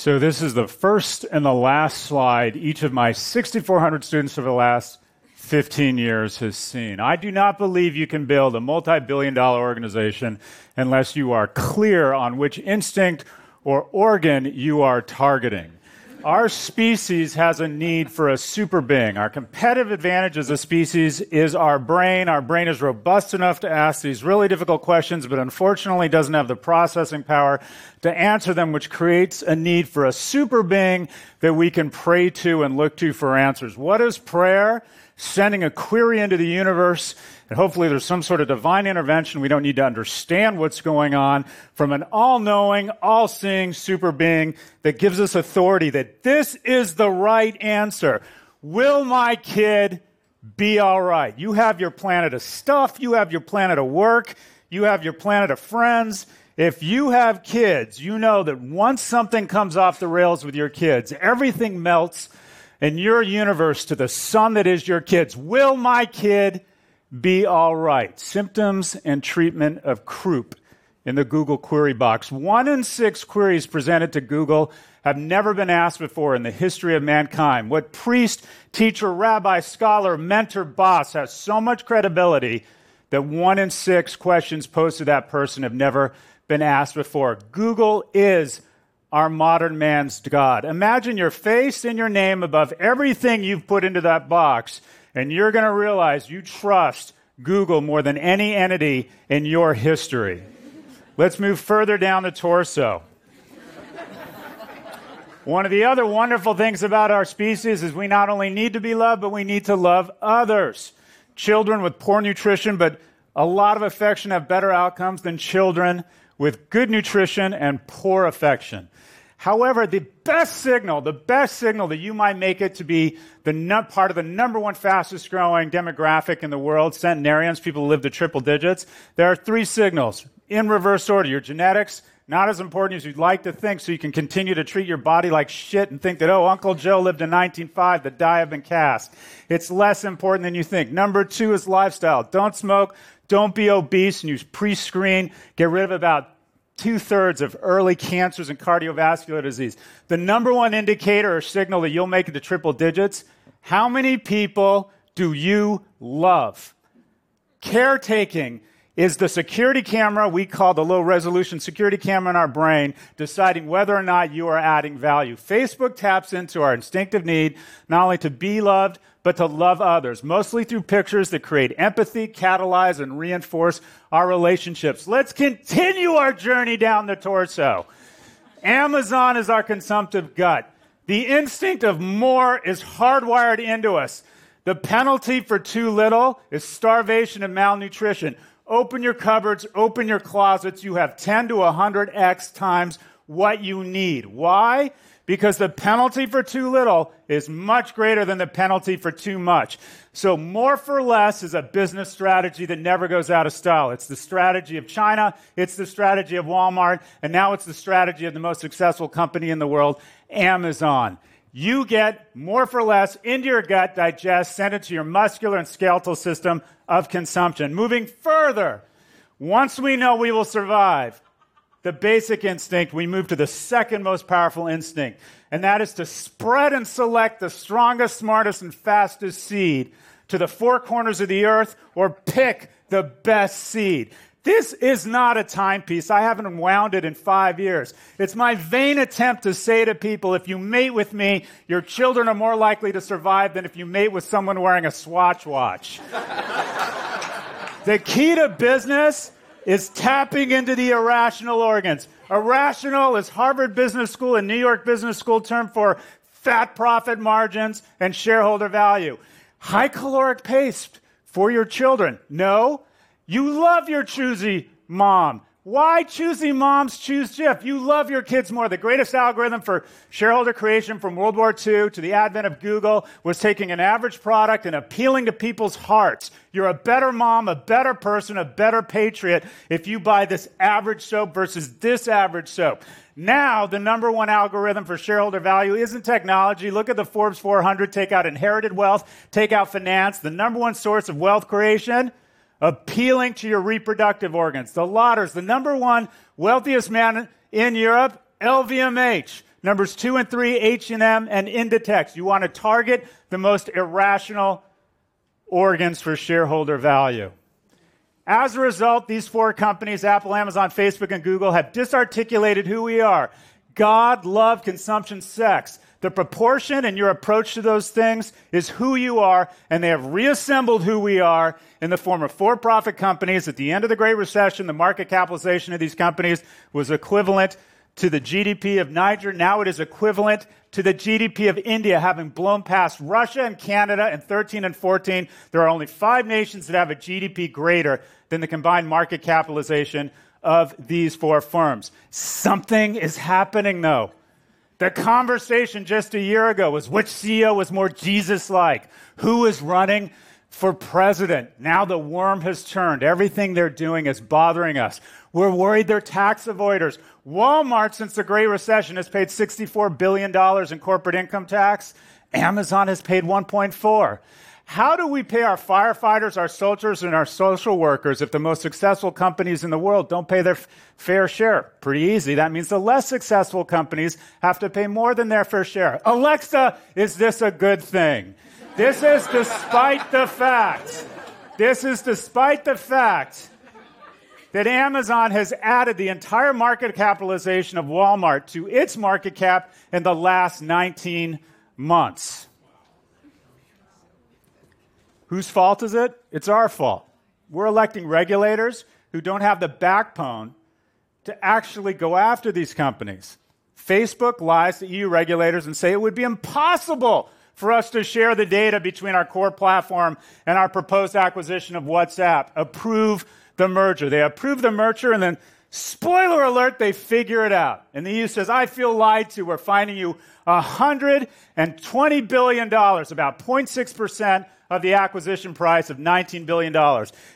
So, this is the first and the last slide each of my 6,400 students over the last 15 years has seen. I do not believe you can build a multi billion dollar organization unless you are clear on which instinct or organ you are targeting. Our species has a need for a super being. Our competitive advantage as a species is our brain. Our brain is robust enough to ask these really difficult questions, but unfortunately doesn't have the processing power to answer them, which creates a need for a super being that we can pray to and look to for answers. What is prayer? Sending a query into the universe and hopefully there's some sort of divine intervention. We don't need to understand what's going on from an all knowing, all seeing super being that gives us authority that this is the right answer. Will my kid be all right? You have your planet of stuff, you have your planet of work, you have your planet of friends. If you have kids, you know that once something comes off the rails with your kids, everything melts in your universe to the sun that is your kids. Will my kid be all right. Symptoms and treatment of croup in the Google query box. One in six queries presented to Google have never been asked before in the history of mankind. What priest, teacher, rabbi, scholar, mentor, boss has so much credibility that one in six questions posed to that person have never been asked before? Google is our modern man's God. Imagine your face and your name above everything you've put into that box and you're going to realize you trust Google more than any entity in your history. Let's move further down the torso. One of the other wonderful things about our species is we not only need to be loved, but we need to love others. Children with poor nutrition, but a lot of affection have better outcomes than children with good nutrition and poor affection. However, the best signal, the best signal that you might make it to be the part of the number one fastest growing demographic in the world, centenarians, people who live to triple digits, there are three signals in reverse order. Your genetics, not as important as you'd like to think, so you can continue to treat your body like shit and think that, oh, Uncle Joe lived in 1905, the die have been cast. It's less important than you think. Number two is lifestyle. Don't smoke, don't be obese, and use pre screen. Get rid of about two thirds of early cancers and cardiovascular disease. The number one indicator or signal that you'll make it to triple digits how many people do you love? Caretaking is the security camera we call the low resolution security camera in our brain deciding whether or not you are adding value. Facebook taps into our instinctive need not only to be loved, but to love others, mostly through pictures that create empathy, catalyze, and reinforce our relationships. Let's continue our journey down the torso. Amazon is our consumptive gut. The instinct of more is hardwired into us. The penalty for too little is starvation and malnutrition. Open your cupboards, open your closets. You have 10 to 100x times what you need. Why? because the penalty for too little is much greater than the penalty for too much. So, more for less is a business strategy that never goes out of style. It's the strategy of China, it's the strategy of Walmart, and now it's the strategy of the most successful company in the world, Amazon. You get more for less into your gut, digest, send it to your muscular and skeletal system of consumption. Moving further, once we know we will survive, the basic instinct, we move to the second most powerful instinct, and that is to spread and select the strongest, smartest, and fastest seed to the four corners of the earth or pick the best seed. This is not a timepiece. I haven't wound it in five years. It's my vain attempt to say to people if you mate with me, your children are more likely to survive than if you mate with someone wearing a Swatch watch. the key to business is tapping into the irrational organs. Irrational is Harvard Business School and New York Business School term for fat profit margins and shareholder value. High caloric paste for your children. No, you love your choosy mom. Why choosy moms choose Jif? You love your kids more. The greatest algorithm for shareholder creation from World War II to the advent of Google was taking an average product and appealing to people's hearts. You're a better mom, a better person, a better patriot if you buy this average soap versus this average soap. Now, the number one algorithm for shareholder value isn't technology. Look at the Forbes 400. Take out inherited wealth, take out finance. The number one source of wealth creation appealing to your reproductive organs. The Lotters, the number one wealthiest man in Europe, LVMH. Numbers two and three, H&M and Inditex. You want to target the most irrational organs for shareholder value. As a result, these four companies, Apple, Amazon, Facebook, and Google, have disarticulated who we are. God, love, consumption, sex. The proportion and your approach to those things is who you are, and they have reassembled who we are in the form of for profit companies. At the end of the Great Recession, the market capitalization of these companies was equivalent to the GDP of Niger. Now it is equivalent to the GDP of India, having blown past Russia and Canada in 13 and 14. There are only five nations that have a GDP greater than the combined market capitalization of these four firms. Something is happening, though. The conversation just a year ago was which CEO was more Jesus like? Who is running for president? Now the worm has turned. Everything they're doing is bothering us. We're worried they're tax avoiders. Walmart, since the Great Recession, has paid $64 billion in corporate income tax. Amazon has paid 1.4. How do we pay our firefighters, our soldiers, and our social workers if the most successful companies in the world don't pay their f- fair share? Pretty easy. That means the less successful companies have to pay more than their fair share. Alexa, is this a good thing? This is despite the fact. This is despite the fact that Amazon has added the entire market capitalization of Walmart to its market cap in the last 19 months. Whose fault is it? It's our fault. We're electing regulators who don't have the backbone to actually go after these companies. Facebook lies to EU regulators and say it would be impossible for us to share the data between our core platform and our proposed acquisition of WhatsApp. Approve the merger. They approve the merger and then Spoiler alert, they figure it out. And the EU says, I feel lied to. We're finding you $120 billion, about 0.6% of the acquisition price of $19 billion.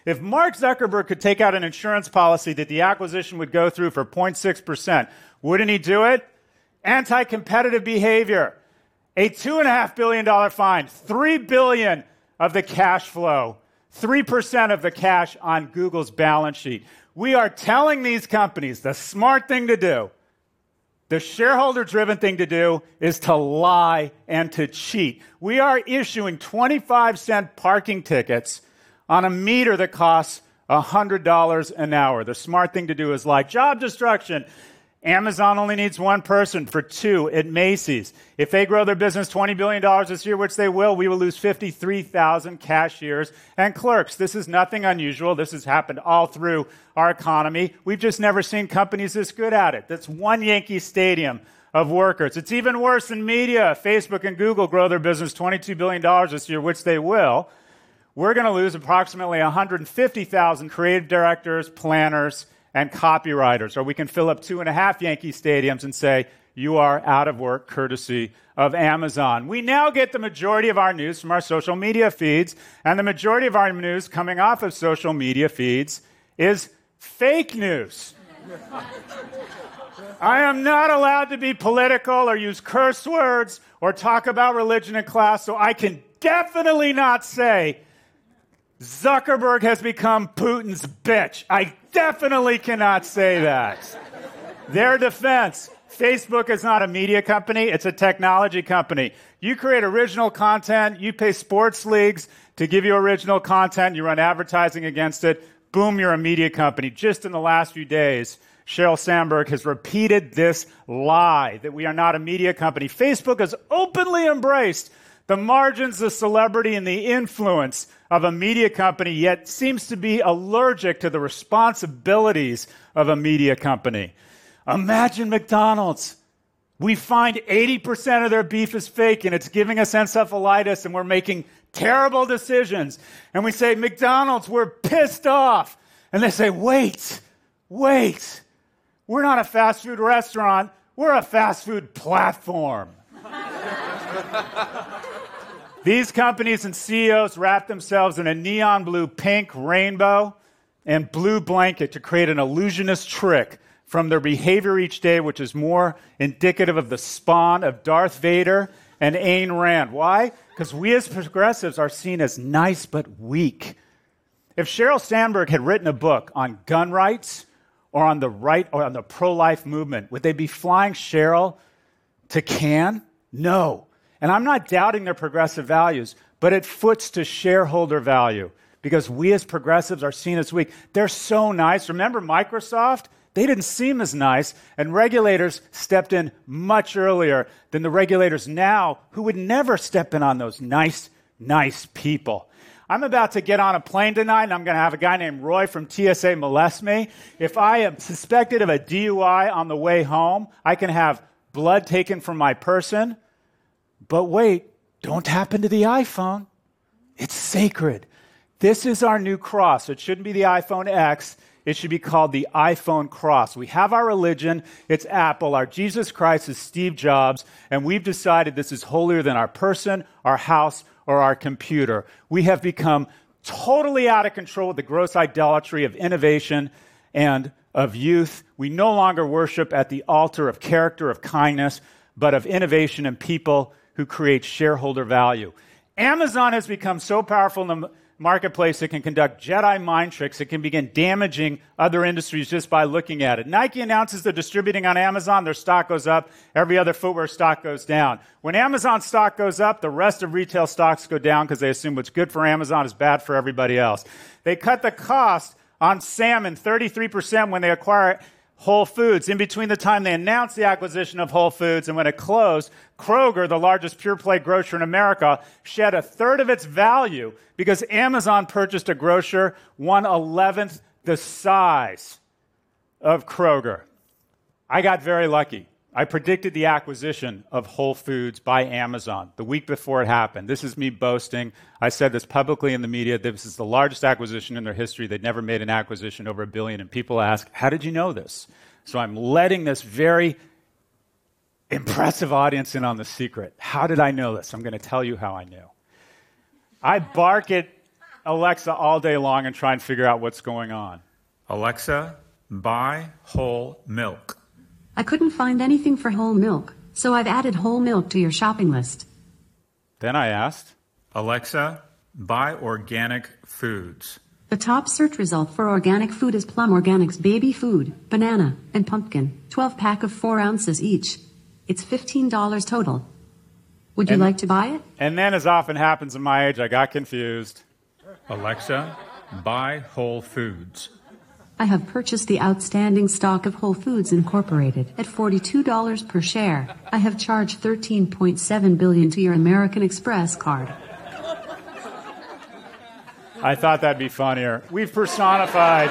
If Mark Zuckerberg could take out an insurance policy that the acquisition would go through for 0.6%, wouldn't he do it? Anti competitive behavior, a $2.5 billion fine, 3 billion of the cash flow, 3% of the cash on Google's balance sheet. We are telling these companies the smart thing to do the shareholder driven thing to do is to lie and to cheat. We are issuing 25 cent parking tickets on a meter that costs $100 an hour. The smart thing to do is lie. Job destruction. Amazon only needs one person for two at Macy's. If they grow their business $20 billion this year, which they will, we will lose 53,000 cashiers and clerks. This is nothing unusual. This has happened all through our economy. We've just never seen companies this good at it. That's one Yankee Stadium of workers. It's even worse in media. Facebook and Google grow their business $22 billion this year, which they will. We're going to lose approximately 150,000 creative directors, planners, and copywriters. Or we can fill up two and a half Yankee stadiums and say, you are out of work courtesy of Amazon. We now get the majority of our news from our social media feeds, and the majority of our news coming off of social media feeds is fake news. I am not allowed to be political or use curse words or talk about religion in class, so I can definitely not say Zuckerberg has become Putin's bitch. I definitely cannot say that. Their defense Facebook is not a media company, it's a technology company. You create original content, you pay sports leagues to give you original content, you run advertising against it, boom, you're a media company. Just in the last few days, Sheryl Sandberg has repeated this lie that we are not a media company. Facebook has openly embraced the margins, the celebrity, and the influence of a media company, yet seems to be allergic to the responsibilities of a media company. Imagine McDonald's. We find 80% of their beef is fake and it's giving us encephalitis and we're making terrible decisions. And we say, McDonald's, we're pissed off. And they say, wait, wait. We're not a fast food restaurant. We're a fast food platform. These companies and CEOs wrap themselves in a neon blue, pink, rainbow, and blue blanket to create an illusionist trick from their behavior each day, which is more indicative of the spawn of Darth Vader and Ayn Rand. Why? Because we as progressives are seen as nice but weak. If Sheryl Sandberg had written a book on gun rights or on the right or on the pro life movement, would they be flying Sheryl to Cannes? No. And I'm not doubting their progressive values, but it foots to shareholder value because we as progressives are seen as weak. They're so nice. Remember Microsoft? They didn't seem as nice, and regulators stepped in much earlier than the regulators now, who would never step in on those nice, nice people. I'm about to get on a plane tonight, and I'm going to have a guy named Roy from TSA molest me. If I am suspected of a DUI on the way home, I can have blood taken from my person. But wait, don't tap into the iPhone. It's sacred. This is our new cross. It shouldn't be the iPhone X. It should be called the iPhone cross. We have our religion, it's Apple. Our Jesus Christ is Steve Jobs, and we've decided this is holier than our person, our house, or our computer. We have become totally out of control with the gross idolatry of innovation and of youth. We no longer worship at the altar of character, of kindness, but of innovation and people who create shareholder value. Amazon has become so powerful in the marketplace it can conduct Jedi mind tricks. It can begin damaging other industries just by looking at it. Nike announces they're distributing on Amazon, their stock goes up. Every other footwear stock goes down. When Amazon stock goes up, the rest of retail stocks go down because they assume what's good for Amazon is bad for everybody else. They cut the cost on salmon 33% when they acquire Whole Foods. In between the time they announced the acquisition of Whole Foods and when it closed, Kroger, the largest pure play grocer in America, shed a third of its value because Amazon purchased a grocer one eleventh the size of Kroger. I got very lucky. I predicted the acquisition of Whole Foods by Amazon the week before it happened. This is me boasting. I said this publicly in the media. This is the largest acquisition in their history. They'd never made an acquisition over a billion. And people ask, How did you know this? So I'm letting this very impressive audience in on the secret. How did I know this? I'm going to tell you how I knew. I bark at Alexa all day long and try and figure out what's going on. Alexa, buy whole milk. I couldn't find anything for whole milk, so I've added whole milk to your shopping list. Then I asked, Alexa, buy organic foods. The top search result for organic food is Plum Organics baby food, banana, and pumpkin, 12 pack of 4 ounces each. It's $15 total. Would you And- like to buy it? and then, as often happens in my age, I got confused. Alexa, buy whole foods. I have purchased the outstanding stock of Whole Foods Incorporated at $42 per share. I have charged 13.7 billion to your American Express card. I thought that'd be funnier. We've personified,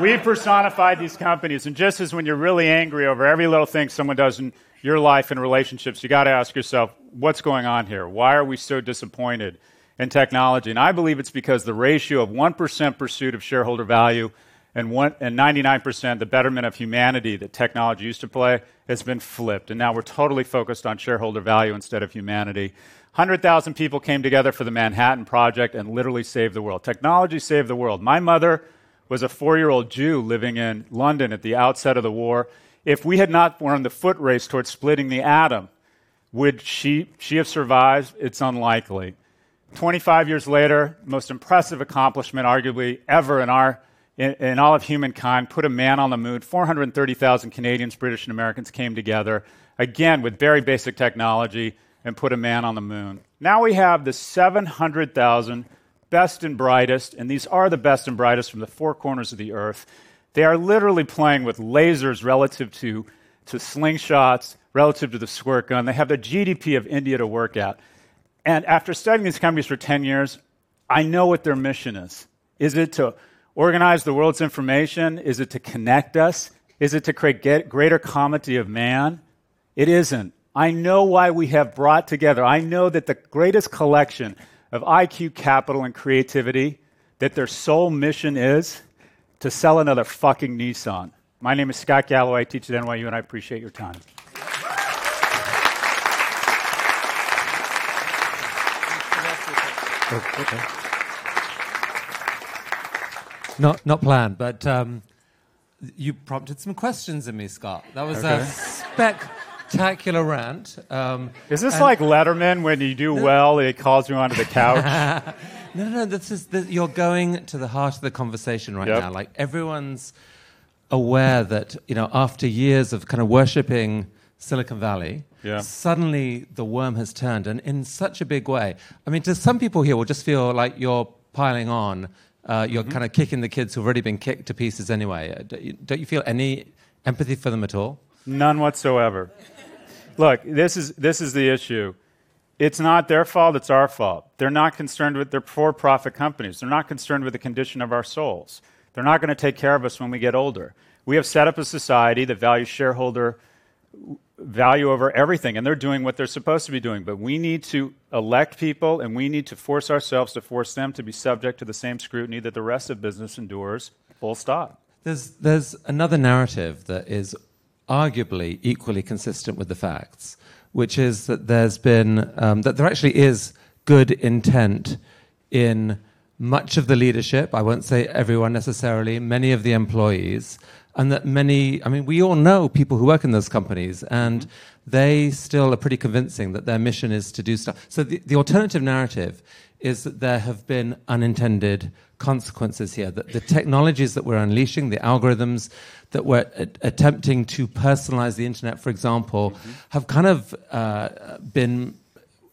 we've personified these companies, and just as when you're really angry over every little thing someone does in your life and relationships, you got to ask yourself, what's going on here? Why are we so disappointed in technology? And I believe it's because the ratio of 1% pursuit of shareholder value and, one, and 99% the betterment of humanity that technology used to play has been flipped. And now we're totally focused on shareholder value instead of humanity. 100,000 people came together for the Manhattan Project and literally saved the world. Technology saved the world. My mother was a four year old Jew living in London at the outset of the war. If we had not won the foot race towards splitting the atom, would she, she have survived? It's unlikely. 25 years later, most impressive accomplishment, arguably, ever in, our, in, in all of humankind, put a man on the moon. 430,000 Canadians, British, and Americans came together, again, with very basic technology, and put a man on the moon. Now we have the 700,000 best and brightest, and these are the best and brightest from the four corners of the earth. They are literally playing with lasers relative to, to slingshots, relative to the squirt gun. They have the GDP of India to work at. And after studying these companies for 10 years, I know what their mission is. Is it to organize the world's information? Is it to connect us? Is it to create greater comity of man? It isn't. I know why we have brought together. I know that the greatest collection of IQ capital and creativity, that their sole mission is to sell another fucking Nissan. My name is Scott Galloway. I teach at NYU, and I appreciate your time. okay. Not not planned, but um, you prompted some questions in me, Scott. That was Okay. a spectacular rant. Um, Is this and- like Letterman when you do well, he calls you onto the couch? No, no, no. This is this, you're going to the heart of the conversation right Yep. now. Like everyone's aware that you know after years of kind of worshiping Silicon Valley. Yeah. Suddenly, the worm has turned, and in such a big way. I mean, to some people here will just feel like you're piling on. Uh, you're kind of kicking the kids who've already been kicked to pieces anyway. Uh, Don't you, don't you feel any empathy for them at all? None whatsoever. Look, this is, this is the issue. It's not their fault, it's our fault. They're not concerned with their for profit companies. They're not concerned with the condition of our souls. They're not going to take care of us when we get older. We have set up a society that values shareholder value over everything, and they're doing what they're supposed to be doing. But we need to elect people, and we need to force ourselves to force them to be subject to the same scrutiny that the rest of business endures, full stop. There's, there's another narrative that is arguably equally consistent with the facts, which is that there's been, um, that there actually is good intent in much of the leadership, I won't say everyone necessarily, many of the employees, and that many, I mean, we all know people who work in those companies, and they still are pretty convincing that their mission is to do stuff. So the, the alternative narrative is that there have been unintended consequences here, that the technologies that we're unleashing, the algorithms that we're a- attempting to personalize the internet, for example, have kind of uh, been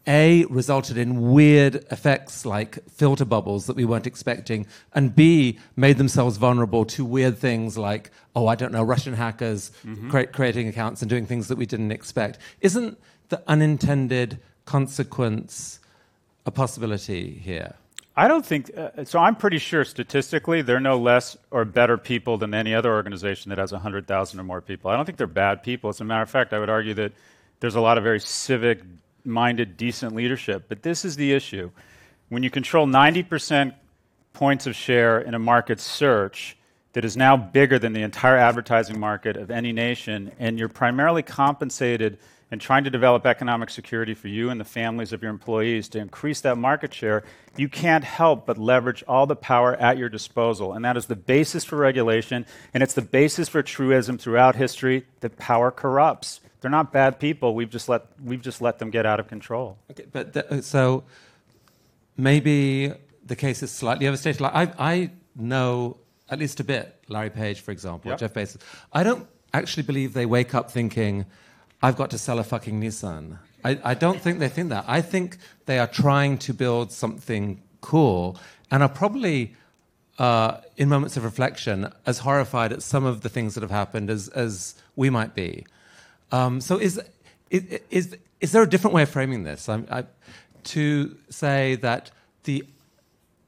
a resulted in weird effects like filter bubbles that we weren't expecting, and B made themselves vulnerable to weird things like, oh, I don't know, Russian hackers crea- creating accounts and doing things that we didn't expect. Isn't the unintended consequence a possibility here? I don't think uh, so. I'm pretty sure statistically they're no less or better people than any other organization that has 100,000 or more people. I don't think they're bad people. As a matter of fact, I would argue that there's a lot of very civic minded, decent leadership. But this is the issue. When you control 90% points of share in a market search that is now bigger than the entire advertising market of any nation, and you're primarily compensated and trying to develop economic security for you and the families of your employees to increase that market share, you can't help but leverage all the power at your disposal. And that is the basis for regulation, and it's the basis for truism throughout history that power corrupts. They're not bad people. We've just let, we've just let them get out of control. Okay, but th- uh, so maybe the case is slightly overstated. Like I, I know at least a bit. Larry Page, for example, Yep. Jeff Bezos. I don't actually believe they wake up thinking, "I've got to sell a fucking Nissan." I, I don't think they think that. I think they are trying to build something cool and are probably. Uh, in moments of reflection, as horrified at some of the things that have happened as, as we might be. Um, so is, is, is, is there a different way of framing this? I'm, I, to say that the,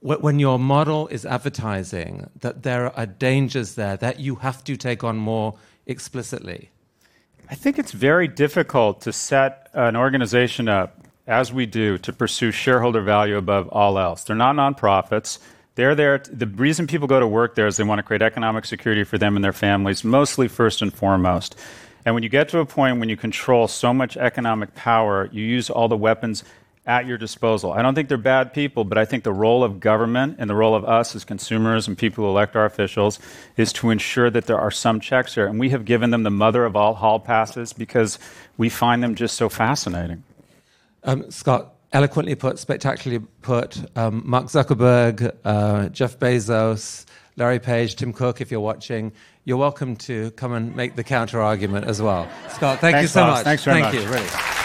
when your model is advertising, that there are dangers there that you have to take on more explicitly. I think it's very difficult to set an organization up, as we do, to pursue shareholder value above all else. They're not nonprofits. They're there. the reason people go to work there is they want to create economic security for them and their families, mostly first and foremost. And when you get to a point when you control so much economic power, you use all the weapons at your disposal. I don't think they're bad people, but I think the role of government and the role of us as consumers and people who elect our officials is to ensure that there are some checks here. And we have given them the mother of all hall passes because we find them just so fascinating. Um, Scott, eloquently put, spectacularly put, um, Mark Zuckerberg, uh, Jeff Bezos, Larry Page, Tim Cook, if you're watching, you're welcome to come and make the counter argument as well. Scott, thank you so much. Thanks very thank much. you, really.